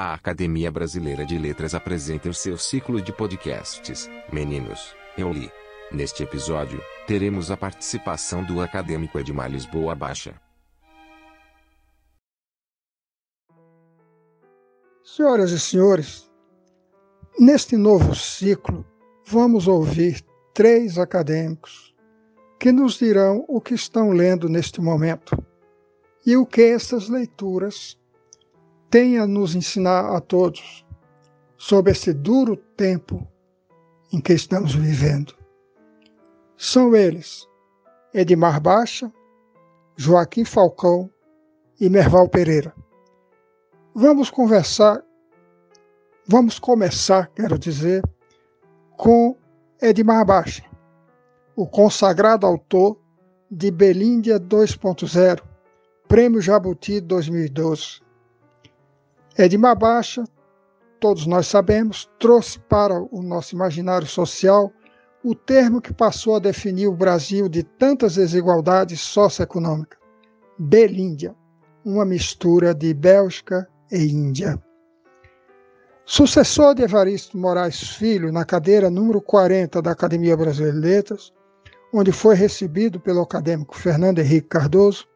A Academia Brasileira de Letras apresenta o seu ciclo de podcasts, Meninos, eu li. Neste episódio, teremos a participação do acadêmico Edmar Lisboa Baixa. Senhoras e senhores, neste novo ciclo, vamos ouvir três acadêmicos que nos dirão o que estão lendo neste momento e o que estas leituras têm a nos ensinar a todos sobre esse duro tempo em que estamos vivendo. São eles Edmar Baixa, Joaquim Falcão e Merval Pereira. Vamos conversar, vamos começar, quero dizer, com Edmar Baixa, o consagrado autor de Belíndia 2.0, Prêmio Jabuti 2012. Edmar Baixa, todos nós sabemos, trouxe para o nosso imaginário social o termo que passou a definir o Brasil de tantas desigualdades socioeconômicas: Belíndia, uma mistura de Bélgica e Índia. Sucessor de Evaristo Moraes Filho na cadeira número 40 da Academia Brasileira de Letras, onde foi recebido pelo acadêmico Fernando Henrique Cardoso,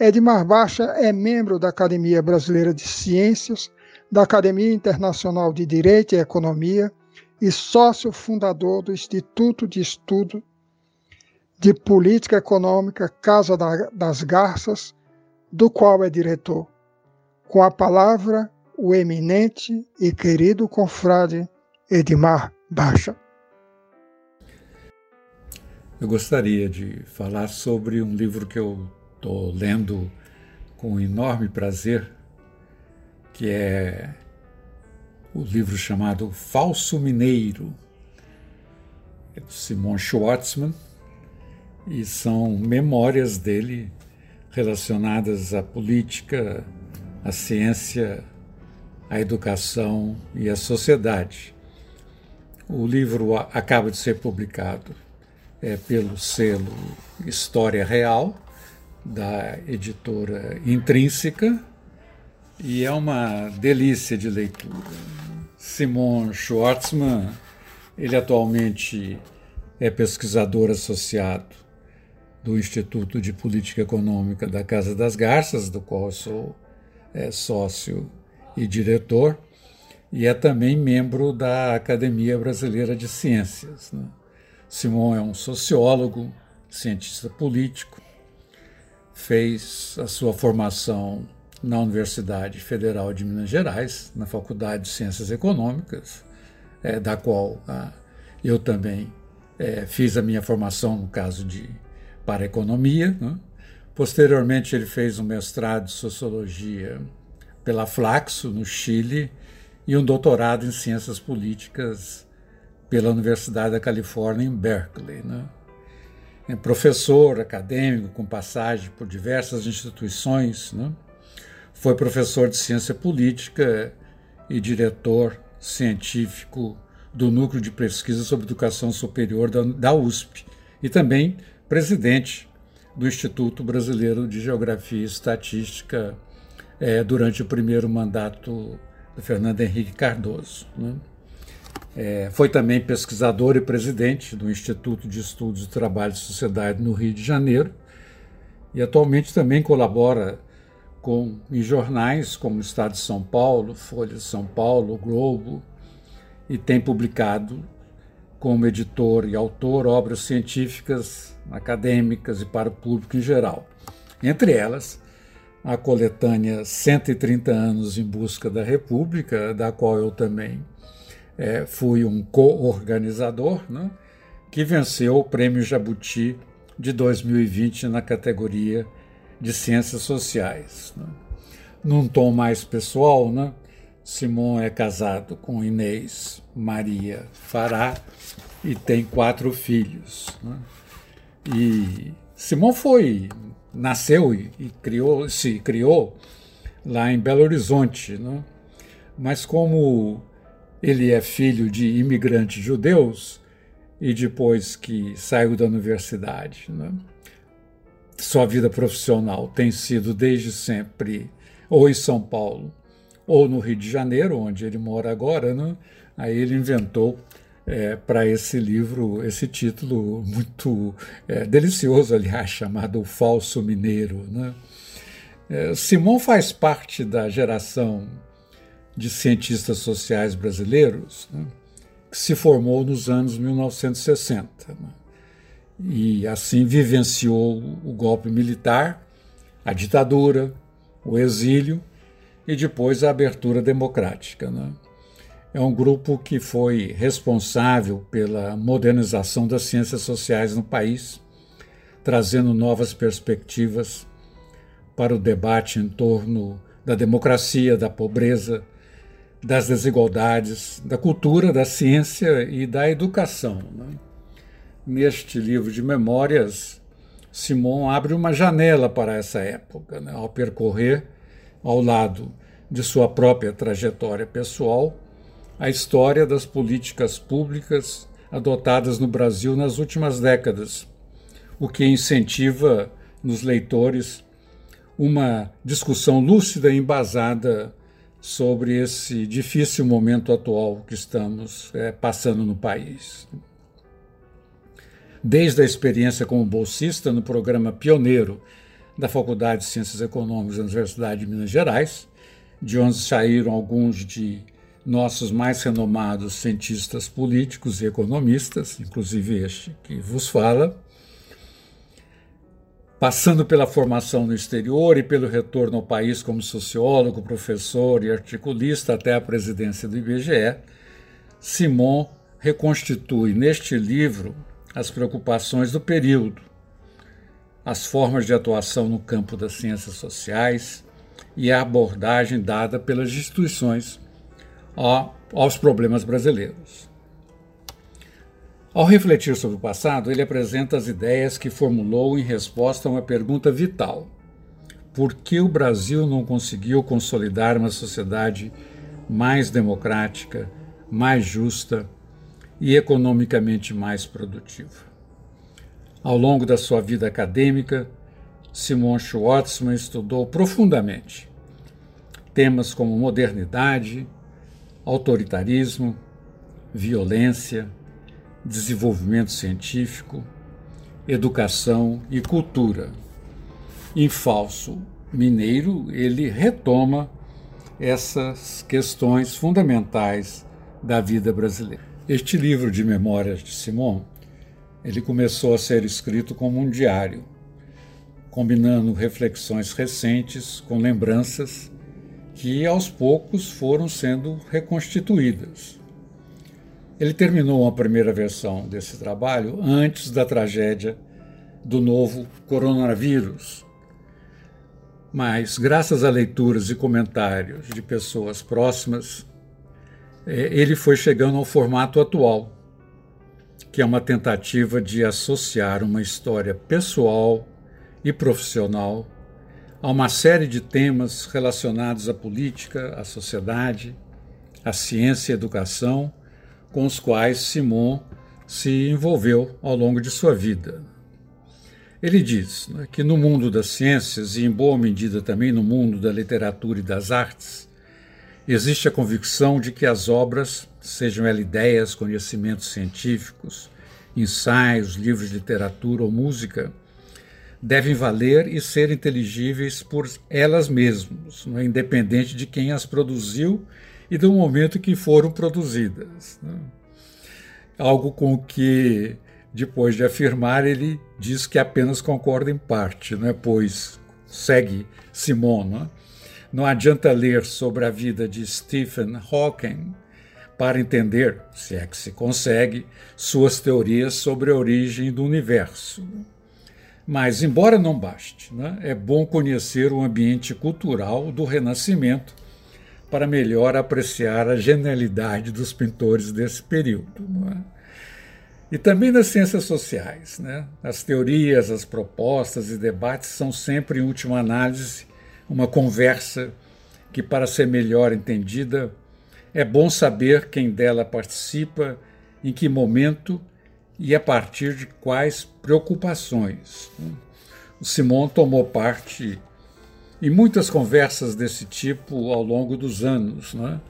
Edmar Baixa é membro da Academia Brasileira de Ciências, da Academia Internacional de Direito e Economia e sócio fundador do Instituto de Estudo de Política Econômica Casa das Garças, do qual é diretor. Com a palavra, o eminente e querido confrade Edmar Baixa. Eu gostaria de falar sobre um livro que eu estou lendo com enorme prazer, que é o livro chamado Falso Mineiro, é do Simon Schwartzman, e são memórias dele relacionadas à política, à ciência, à educação e à sociedade. O livro acaba de ser publicado é, pelo selo História Real da editora Intrínseca e é uma delícia de leitura. Simon Schwartzman, ele atualmente é pesquisador associado do Instituto de Política Econômica da Casa das Garças, do qual eu sou é, sócio e diretor, e é também membro da Academia Brasileira de Ciências. Né? Simon é um sociólogo, cientista político, fez a sua formação na Universidade Federal de Minas Gerais, na Faculdade de Ciências Econômicas, é, da qual ah, eu também é, fiz a minha formação, no caso de para economia. Né? Posteriormente, ele fez um mestrado de sociologia pela Flaxo, no Chile, e um doutorado em ciências políticas pela Universidade da Califórnia, em Berkeley. Né? É professor acadêmico com passagem por diversas instituições, né? foi professor de ciência política e diretor científico do Núcleo de Pesquisa sobre Educação Superior da, da USP e também presidente do Instituto Brasileiro de Geografia e Estatística é, durante o primeiro mandato do Fernando Henrique Cardoso. Né? É, foi também pesquisador e presidente do Instituto de Estudos de Trabalho e Sociedade no Rio de Janeiro e atualmente também colabora com, em jornais como o Estado de São Paulo, Folha de São Paulo, Globo, e tem publicado como editor e autor obras científicas, acadêmicas e para o público em geral. Entre elas, a coletânea 130 anos em busca da República, da qual eu também é, fui um co-organizador, né, que venceu o Prêmio Jabuti de 2020 na categoria de Ciências Sociais. Né. Num tom mais pessoal, né, Simon é casado com Inês Maria Fará e tem quatro filhos. Né. E Simon foi, nasceu e, e criou, se criou lá em Belo Horizonte, né? mas como ele é filho de imigrantes judeus e depois que saiu da universidade. Né? Sua vida profissional tem sido desde sempre ou em São Paulo ou no Rio de Janeiro, onde ele mora agora, né? aí ele inventou é, para esse livro esse título muito é, delicioso, aliás, chamado O Falso Mineiro. Né? É, Simon faz parte da geração de cientistas sociais brasileiros né, que se formou nos anos 1960. Né? E assim vivenciou o golpe militar, a ditadura, o exílio e depois a abertura democrática. Né? É um grupo que foi responsável pela modernização das ciências sociais no país, trazendo novas perspectivas para o debate em torno da democracia, da pobreza, das desigualdades, da cultura, da ciência e da educação. Né? Neste livro de memórias, Simon abre uma janela para essa época, né? ao percorrer, ao lado de sua própria trajetória pessoal, a história das políticas públicas adotadas no Brasil nas últimas décadas, o que incentiva nos leitores uma discussão lúcida e embasada sobre esse difícil momento atual que estamos é, passando no país. Desde a experiência como bolsista no programa pioneiro da Faculdade de Ciências Econômicas da Universidade de Minas Gerais, de onde saíram alguns de nossos mais renomados cientistas políticos e economistas, inclusive este que vos fala, passando pela formação no exterior e pelo retorno ao país como sociólogo, professor e articulista até a presidência do IBGE, Simon reconstitui neste livro as preocupações do período, as formas de atuação no campo das ciências sociais e a abordagem dada pelas instituições aos problemas brasileiros. Ao refletir sobre o passado, ele apresenta as ideias que formulou em resposta a uma pergunta vital: por que o Brasil não conseguiu consolidar uma sociedade mais democrática, mais justa e economicamente mais produtiva? Ao longo da sua vida acadêmica, Simon Schwartzman estudou profundamente temas como modernidade, autoritarismo, violência, desenvolvimento científico, educação e cultura. Em Falso Mineiro, ele retoma essas questões fundamentais da vida brasileira. Este livro de memórias de Simon, ele começou a ser escrito como um diário, combinando reflexões recentes com lembranças que aos poucos foram sendo reconstituídas. Ele terminou a primeira versão desse trabalho antes da tragédia do novo coronavírus. Mas, graças a leituras e comentários de pessoas próximas, é, ele foi chegando ao formato atual, que é uma tentativa de associar uma história pessoal e profissional a uma série de temas relacionados à política, à sociedade, à ciência e educação com os quais Simon se envolveu ao longo de sua vida. Ele diz né, que no mundo das ciências, e em boa medida também no mundo da literatura e das artes, existe a convicção de que as obras, sejam elas ideias, conhecimentos científicos, ensaios, livros de literatura ou música, devem valer e ser inteligíveis por elas mesmas, né, independente de quem as produziu e do momento que foram produzidas. Né? Algo com que, depois de afirmar, ele diz que apenas concorda em parte, né? pois, segue Simon, né? não adianta ler sobre a vida de Stephen Hawking para entender, se é que se consegue, suas teorias sobre a origem do universo. Mas, embora não baste, né, é bom conhecer o ambiente cultural do Renascimento para melhor apreciar a genialidade dos pintores desse período. É? E também nas ciências sociais. Né? As teorias, as propostas e debates são sempre, em última análise, uma conversa que, para ser melhor entendida, é bom saber quem dela participa, em que momento e a partir de quais preocupações. O Simon tomou parte e muitas conversas desse tipo ao longo dos anos, né?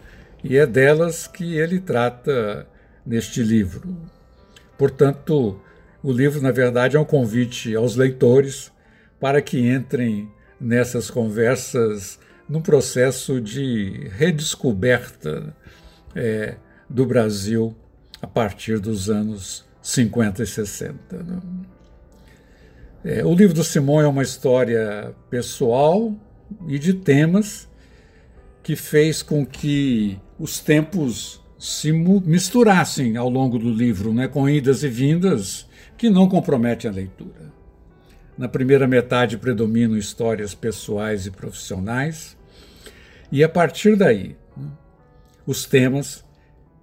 e é delas que ele trata neste livro. Portanto, o livro, na verdade, é um convite aos leitores para que entrem nessas conversas num processo de redescoberta é, do Brasil a partir dos anos 50 e 60. Né? É, o livro do Simão é uma história pessoal e de temas que fez com que os tempos se misturassem ao longo do livro, né, com idas e vindas que não comprometem a leitura. Na primeira metade predominam histórias pessoais e profissionais, e a partir daí, né, os temas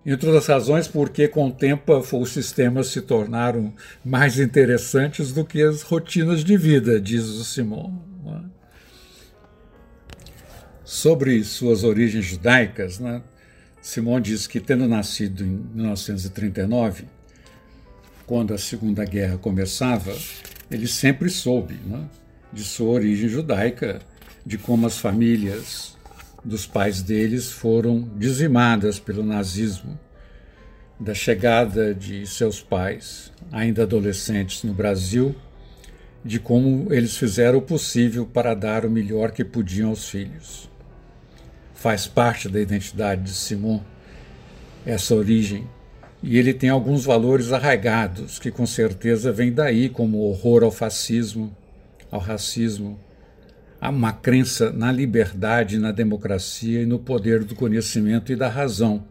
entre as razões porque com o tempo os sistemas se tornaram mais interessantes do que as rotinas de vida, diz o Simon. Sobre suas origens judaicas, né? Simon diz que, tendo nascido em 1939, quando a Segunda Guerra começava, ele sempre soube né, de sua origem judaica, de como as famílias dos pais deles foram dizimadas pelo nazismo, da chegada de seus pais, ainda adolescentes, no Brasil, de como eles fizeram o possível para dar o melhor que podiam aos filhos. Faz parte da identidade de Simon essa origem, e ele tem alguns valores arraigados que com certeza vêm daí, como o horror ao fascismo, ao racismo, Há uma crença na liberdade, na democracia e no poder do conhecimento e da razão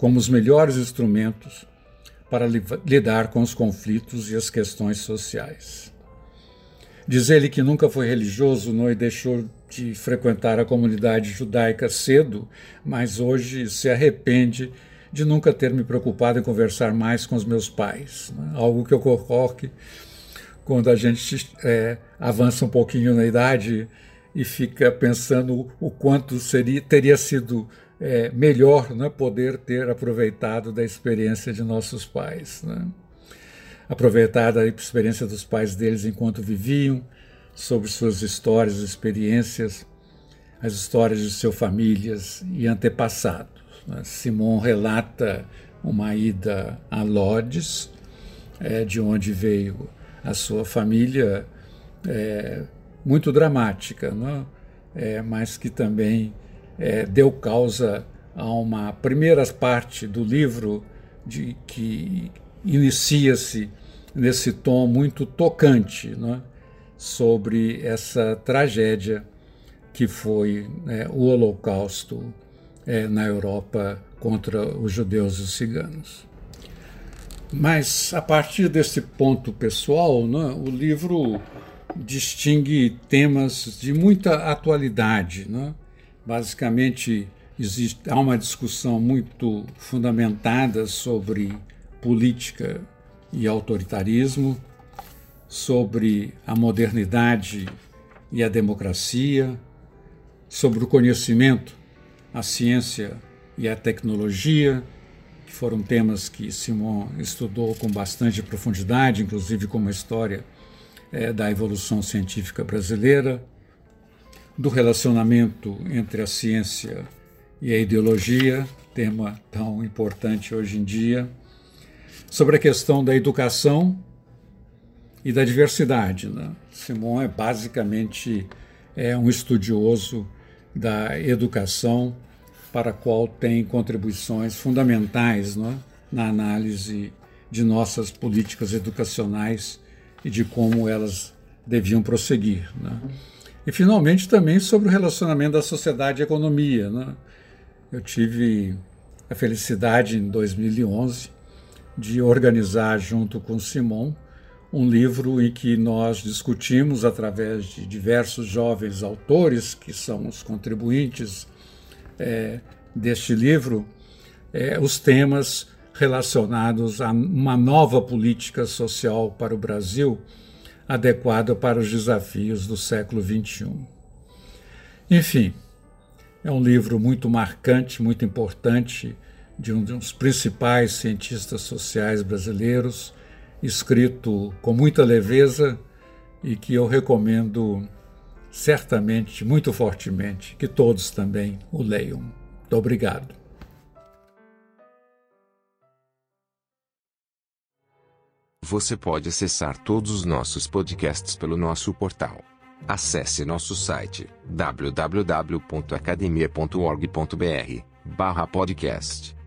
como os melhores instrumentos para lidar com os conflitos e as questões sociais. Diz ele que nunca foi religioso, não e deixou de frequentar a comunidade judaica cedo, mas hoje se arrepende de nunca ter me preocupado em conversar mais com os meus pais. Né? Algo que ocorre quando a gente é, avança um pouquinho na idade e fica pensando o quanto seria, teria sido é, melhor né, poder ter aproveitado da experiência de nossos pais. Né? Aproveitar experiência dos pais deles enquanto viviam, sobre suas histórias, experiências, as histórias de suas famílias e antepassados. Né? Simon relata uma ida a Lodz, é, de onde veio a sua família é, muito dramática, não? É? é, mas que também é, deu causa a uma primeira parte do livro de que inicia-se nesse tom muito tocante né, sobre essa tragédia que foi né, o Holocausto é, na Europa contra os judeus e os ciganos. Mas a partir desse ponto pessoal, né, o livro distingue temas de muita atualidade. Né? Basicamente, existe, há uma discussão muito fundamentada sobre política e autoritarismo, sobre a modernidade e a democracia, sobre o conhecimento, a ciência e a tecnologia que foram temas que Simon estudou com bastante profundidade, inclusive como a história é, da evolução científica brasileira, do relacionamento entre a ciência e a ideologia, tema tão importante hoje em dia, sobre a questão da educação e da diversidade. Né? Simon é basicamente é um estudioso da educação para a qual tem contribuições fundamentais é? na análise de nossas políticas educacionais e de como elas deviam prosseguir. Né? E, finalmente, também sobre o relacionamento da sociedade e economia. Né? Eu tive a felicidade, em 2011, de organizar, junto com Simon, um livro em que nós discutimos, através de diversos jovens autores, que são os contribuintes é, deste livro é, os temas relacionados a uma nova política social para o Brasil, adequada para os desafios do século XXI. Enfim, é um livro muito marcante, muito importante, de um dos principais cientistas sociais brasileiros, escrito com muita leveza e que eu recomendo certamente, muito fortemente, que todos também o leiam. Muito obrigado. Você pode acessar todos os nossos podcasts pelo nosso portal. Acesse nosso site www.academia.org.br/podcast